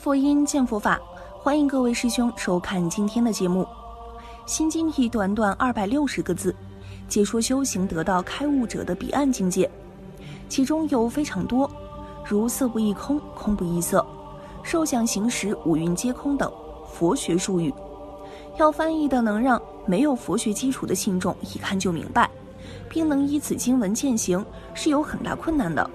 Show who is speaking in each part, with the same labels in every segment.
Speaker 1: 佛音，见佛法，欢迎各位师兄收看今天的节目。心经以短短二百六十个字，解说修行得到开悟者的彼岸境界，其中有非常多，如色不异空，空不异色，受想行识五蕴皆空等佛学术语，要翻译的能让没有佛学基础的信众一看就明白，并能依此经文践行，是有很大困难的。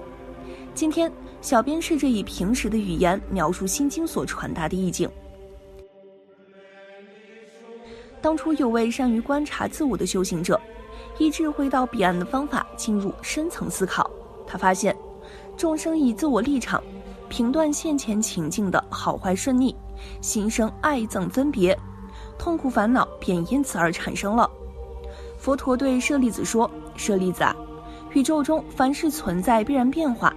Speaker 1: 今天。小编试着以平时的语言描述《心经》所传达的意境。当初有位善于观察自我的修行者，以智慧到彼岸的方法进入深层思考。他发现，众生以自我立场评断现前情境的好坏顺逆，心生爱憎分别，痛苦烦恼便因此而产生了。佛陀对舍利子说：“舍利子啊，宇宙中凡是存在，必然变化。”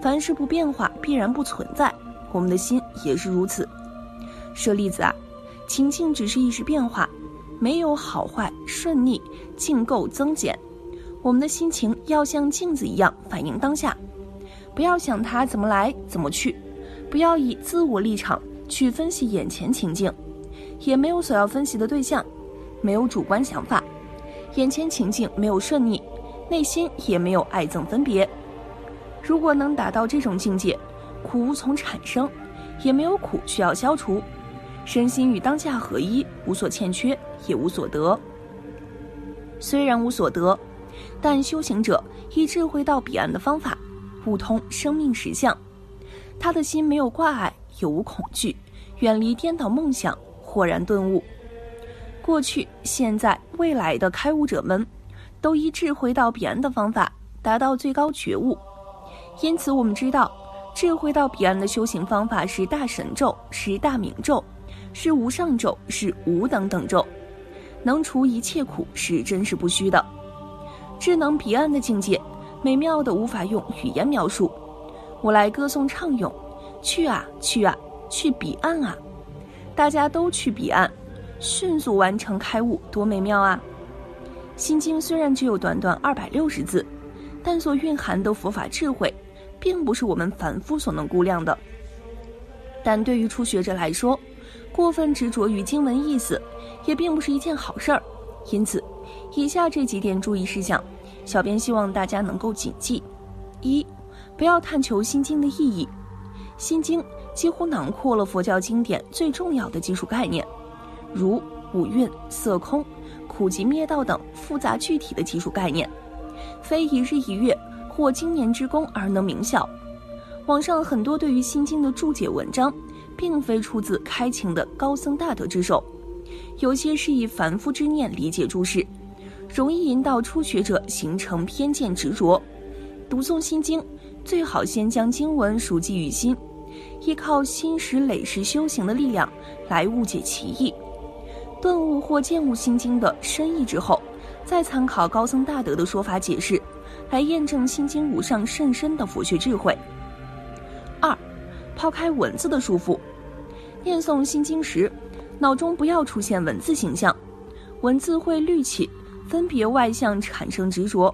Speaker 1: 凡事不变化，必然不存在。我们的心也是如此。舍利子啊，情境只是一时变化，没有好坏顺逆、净垢增减。我们的心情要像镜子一样反映当下，不要想它怎么来怎么去，不要以自我立场去分析眼前情境，也没有所要分析的对象，没有主观想法。眼前情境没有顺逆，内心也没有爱憎分别。如果能达到这种境界，苦无从产生，也没有苦需要消除，身心与当下合一，无所欠缺，也无所得。虽然无所得，但修行者以智慧到彼岸的方法，悟通生命实相，他的心没有挂碍，也无恐惧，远离颠倒梦想，豁然顿悟。过去、现在、未来的开悟者们，都以智慧到彼岸的方法，达到最高觉悟。因此，我们知道，智慧到彼岸的修行方法是大神咒，是大明咒，是无上咒，是无等等咒，能除一切苦，是真实不虚的。智能彼岸的境界，美妙的无法用语言描述。我来歌颂畅咏，去啊去啊去彼岸啊！大家都去彼岸，迅速完成开悟，多美妙啊！心经虽然只有短短二百六十字，但所蕴含的佛法智慧。并不是我们凡夫所能估量的，但对于初学者来说，过分执着于经文意思，也并不是一件好事儿。因此，以下这几点注意事项，小编希望大家能够谨记：一、不要探求心经的意义，心经几乎囊括了佛教经典最重要的技术概念，如五蕴、色空、苦集灭道等复杂具体的技术概念，非一日一月。或经年之功而能明晓。网上很多对于《心经》的注解文章，并非出自开情的高僧大德之手，有些是以凡夫之念理解诸事，容易引导初学者形成偏见执着。读诵《心经》，最好先将经文熟记于心，依靠心识累世修行的力量来误解其意，顿悟或见悟《心经》的深意之后，再参考高僧大德的说法解释。来验证《心经》无上甚深的佛学智慧。二，抛开文字的束缚，念诵《心经》时，脑中不要出现文字形象，文字会滤起分别外向，产生执着，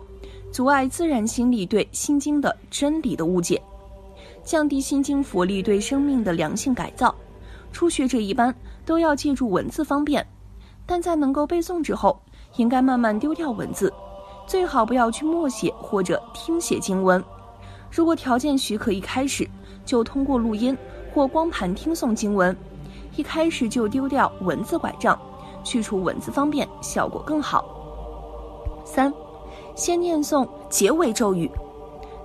Speaker 1: 阻碍自然心力对《心经》的真理的误解，降低《心经》佛力对生命的良性改造。初学者一般都要借助文字方便，但在能够背诵之后，应该慢慢丢掉文字。最好不要去默写或者听写经文。如果条件许可，一开始就通过录音或光盘听诵经文。一开始就丢掉文字拐杖，去除文字方便，效果更好。三，先念诵结尾咒语。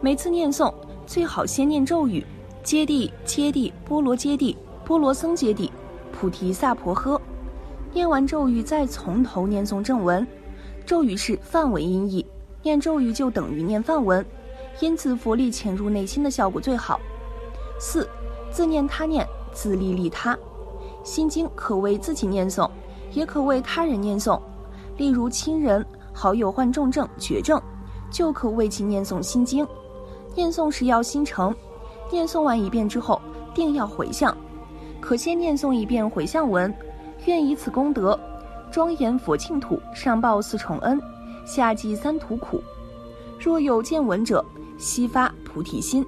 Speaker 1: 每次念诵最好先念咒语：揭谛揭谛波罗揭谛波罗僧揭谛菩提萨婆诃。念完咒语，再从头念诵正文。咒语是梵文音译，念咒语就等于念梵文，因此佛力潜入内心的效果最好。四，自念他念，自利利他。心经可为自己念诵，也可为他人念诵。例如亲人、好友患重症、绝症，就可为其念诵心经。念诵时要心诚，念诵完一遍之后，定要回向。可先念诵一遍回向文，愿以此功德。庄严佛净土，上报四重恩，下济三途苦。若有见闻者，悉发菩提心，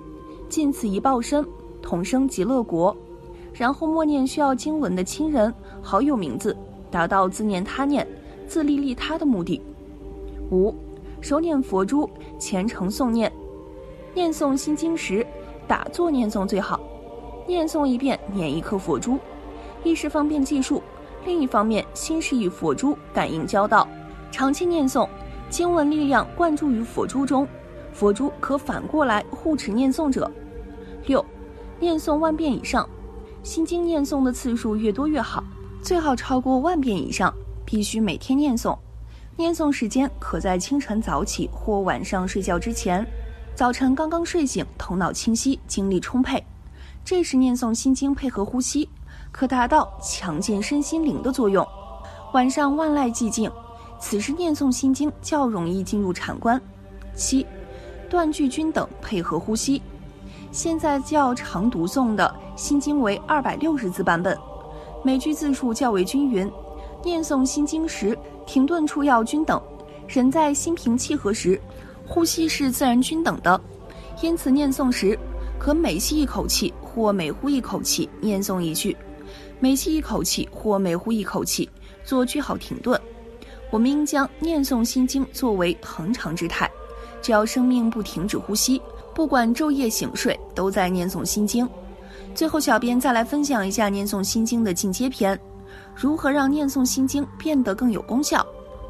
Speaker 1: 尽此一报身，同生极乐国。然后默念需要经文的亲人、好友名字，达到自念他念、自利利他的目的。五，手念佛珠，虔诚诵念。念诵心经时，打坐念诵最好。念诵一遍，念一颗佛珠，一是方便计数，另一方面心是与佛珠感应交道。长期念诵，经文力量灌注于佛珠中，佛珠可反过来护持念诵者。六，念诵万遍以上，心经念诵的次数越多越好，最好超过万遍以上，必须每天念诵。念诵时间可在清晨早起或晚上睡觉之前。早晨刚刚睡醒，头脑清晰，精力充沛。这时念诵心经，配合呼吸，可达到强健身心灵的作用。晚上万籁寂静，此时念诵心经较容易进入禅观。七，断句均等，配合呼吸。现在较常读诵的心经为二百六十字版本，每句字数较为均匀。念诵心经时，停顿处要均等。人在心平气和时，呼吸是自然均等的，因此念诵时可每吸一口气。或每呼一口气，念诵一句；每吸一口气或每呼一口气，做句号停顿。我们应将念诵心经作为恒常之态，只要生命不停止呼吸，不管昼夜醒睡，都在念诵心经。最后，小编再来分享一下念诵心经的进阶篇：如何让念诵心经变得更有功效？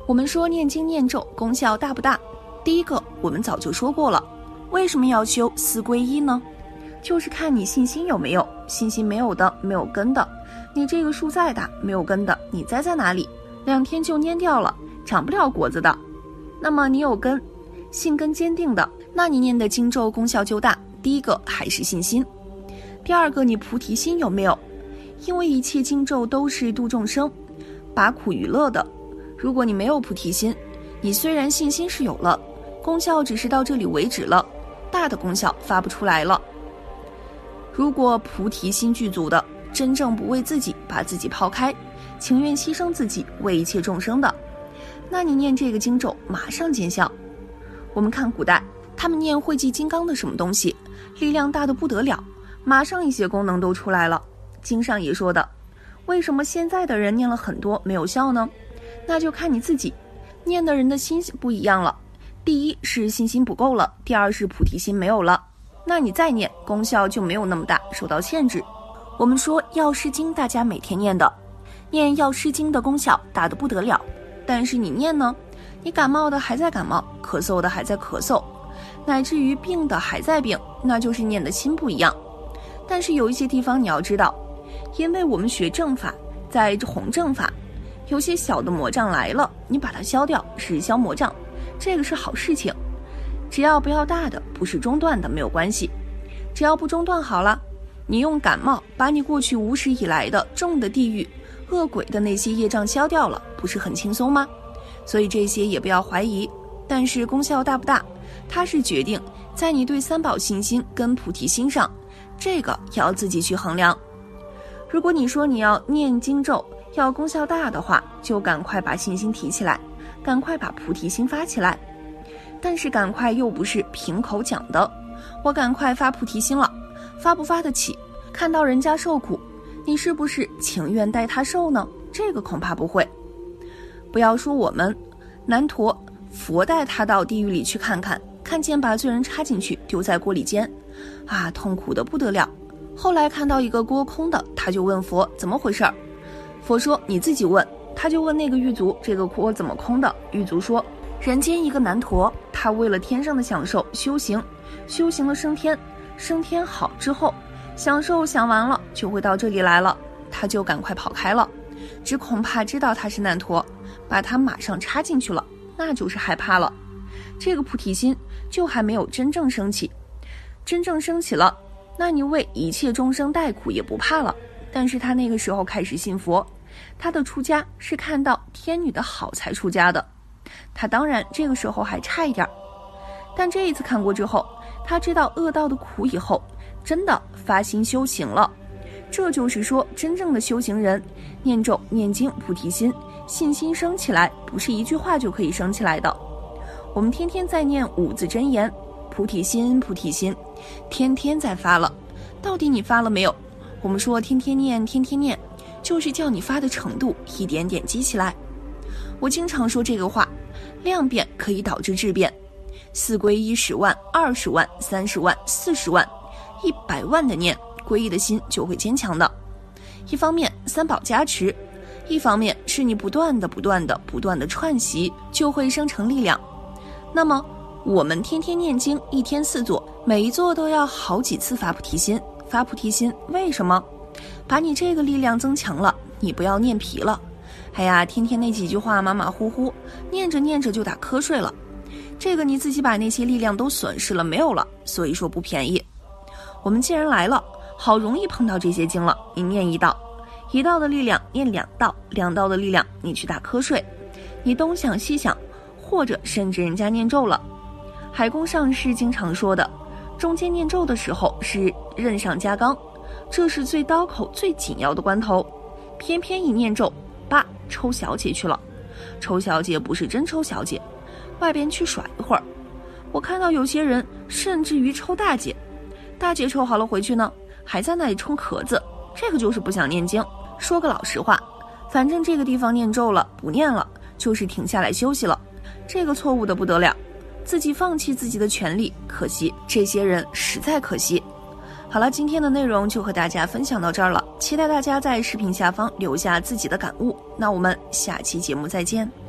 Speaker 1: 我们说念经念咒功效大不大？第一个，我们早就说过了，为什么要修四皈依呢？就是看你信心有没有，信心没有的，没有根的，你这个树再大，没有根的，你栽在哪里，两天就蔫掉了，长不了果子的。那么你有根，信根坚定的，那你念的经咒功效就大。第一个还是信心，第二个你菩提心有没有？因为一切经咒都是度众生，把苦娱乐的。如果你没有菩提心，你虽然信心是有了，功效只是到这里为止了，大的功效发不出来了。如果菩提心具足的，真正不为自己把自己抛开，情愿牺牲自己为一切众生的，那你念这个经咒马上见效。我们看古代，他们念汇济金刚的什么东西，力量大的不得了，马上一些功能都出来了。经上也说的，为什么现在的人念了很多没有效呢？那就看你自己，念的人的心不一样了。第一是信心不够了，第二是菩提心没有了。那你再念，功效就没有那么大，受到限制。我们说药师经，大家每天念的，念药师经的功效大的不得了。但是你念呢，你感冒的还在感冒，咳嗽的还在咳嗽，乃至于病的还在病，那就是念的心不一样。但是有一些地方你要知道，因为我们学正法，在弘正法，有些小的魔障来了，你把它消掉是消魔障，这个是好事情。只要不要大的，不是中断的，没有关系。只要不中断好了，你用感冒把你过去无始以来的重的地狱、恶鬼的那些业障消掉了，不是很轻松吗？所以这些也不要怀疑。但是功效大不大，它是决定在你对三宝信心跟菩提心上，这个要自己去衡量。如果你说你要念经咒要功效大的话，就赶快把信心提起来，赶快把菩提心发起来。但是赶快又不是凭口讲的，我赶快发菩提心了，发不发得起？看到人家受苦，你是不是情愿带他受呢？这个恐怕不会。不要说我们，南陀佛带他到地狱里去看看，看见把罪人插进去丢在锅里煎，啊，痛苦的不得了。后来看到一个锅空的，他就问佛怎么回事儿，佛说你自己问。他就问那个狱卒，这个锅怎么空的？狱卒说。人间一个男陀，他为了天上的享受修行，修行了升天，升天好之后，享受享完了就会到这里来了，他就赶快跑开了，只恐怕知道他是难陀，把他马上插进去了，那就是害怕了，这个菩提心就还没有真正升起，真正升起了，那你为一切众生代苦也不怕了。但是他那个时候开始信佛，他的出家是看到天女的好才出家的。他当然这个时候还差一点儿，但这一次看过之后，他知道恶道的苦以后，真的发心修行了。这就是说，真正的修行人，念咒、念经、菩提心、信心升起来，不是一句话就可以升起来的。我们天天在念五字真言，菩提心，菩提心，天天在发了。到底你发了没有？我们说天天念，天天念，就是叫你发的程度一点点积起来。我经常说这个话，量变可以导致质变。四归一十万、二十万、三十万、四十万、一百万的念，皈依的心就会坚强的。一方面三宝加持，一方面是你不断的、不断的、不断的串习，就会生成力量。那么我们天天念经，一天四座，每一座都要好几次发菩提心。发菩提心为什么？把你这个力量增强了，你不要念皮了。哎呀，天天那几句话马马虎虎，念着念着就打瞌睡了。这个你自己把那些力量都损失了，没有了，所以说不便宜。我们既然来了，好容易碰到这些经了，你念一道，一道的力量念两道，两道的力量你去打瞌睡，你东想西想，或者甚至人家念咒了。海公上师经常说的，中间念咒的时候是刃上加钢，这是最刀口最紧要的关头，偏偏一念咒，叭，抽小姐去了。抽小姐不是真抽小姐。外边去耍一会儿，我看到有些人甚至于抽大姐，大姐抽好了回去呢，还在那里冲壳子，这个就是不想念经。说个老实话，反正这个地方念咒了，不念了，就是停下来休息了，这个错误的不得了，自己放弃自己的权利，可惜这些人实在可惜。好了，今天的内容就和大家分享到这儿了，期待大家在视频下方留下自己的感悟。那我们下期节目再见。